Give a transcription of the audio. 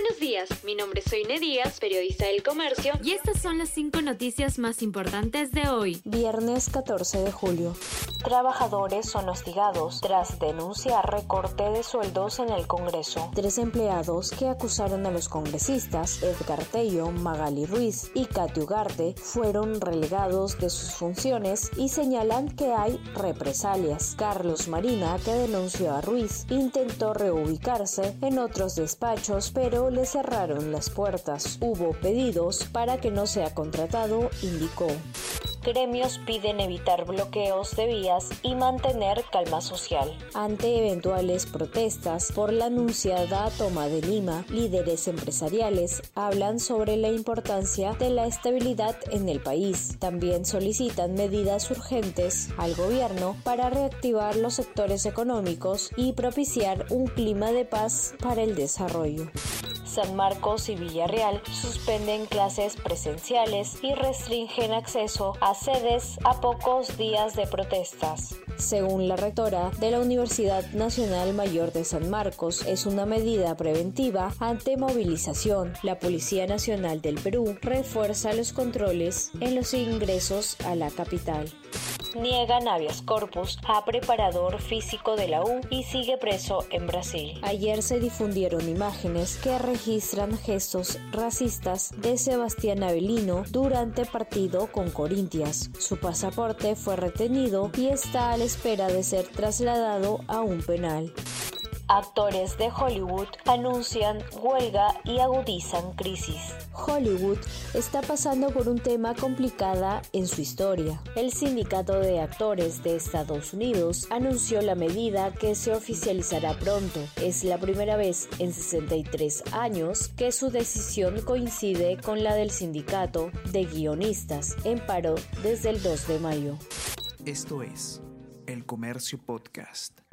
Buenos días, mi nombre es Soine Díaz, periodista del Comercio, y estas son las cinco noticias más importantes de hoy, viernes 14 de julio. Trabajadores son hostigados tras denunciar recorte de sueldos en el Congreso. Tres empleados que acusaron a los congresistas Edgar Tello, Magali Ruiz y Katy Ugarte fueron relegados de sus funciones y señalan que hay represalias. Carlos Marina, que denunció a Ruiz, intentó reubicarse en otros despachos, pero le cerraron las puertas. Hubo pedidos para que no sea contratado, indicó. Gremios piden evitar bloqueos de vías y mantener calma social. Ante eventuales protestas por la anunciada toma de Lima, líderes empresariales hablan sobre la importancia de la estabilidad en el país. También solicitan medidas urgentes al gobierno para reactivar los sectores económicos y propiciar un clima de paz para el desarrollo. San Marcos y Villarreal suspenden clases presenciales y restringen acceso a sedes a pocos días de protestas. Según la rectora de la Universidad Nacional Mayor de San Marcos, es una medida preventiva ante movilización. La Policía Nacional del Perú refuerza los controles en los ingresos a la capital niega Navias corpus a preparador físico de la U y sigue preso en Brasil. Ayer se difundieron imágenes que registran gestos racistas de Sebastián Avelino durante partido con Corintias. Su pasaporte fue retenido y está a la espera de ser trasladado a un penal. Actores de Hollywood anuncian huelga y agudizan crisis. Hollywood está pasando por un tema complicada en su historia. El sindicato de actores de Estados Unidos anunció la medida que se oficializará pronto. Es la primera vez en 63 años que su decisión coincide con la del sindicato de guionistas en paro desde el 2 de mayo. Esto es El Comercio Podcast.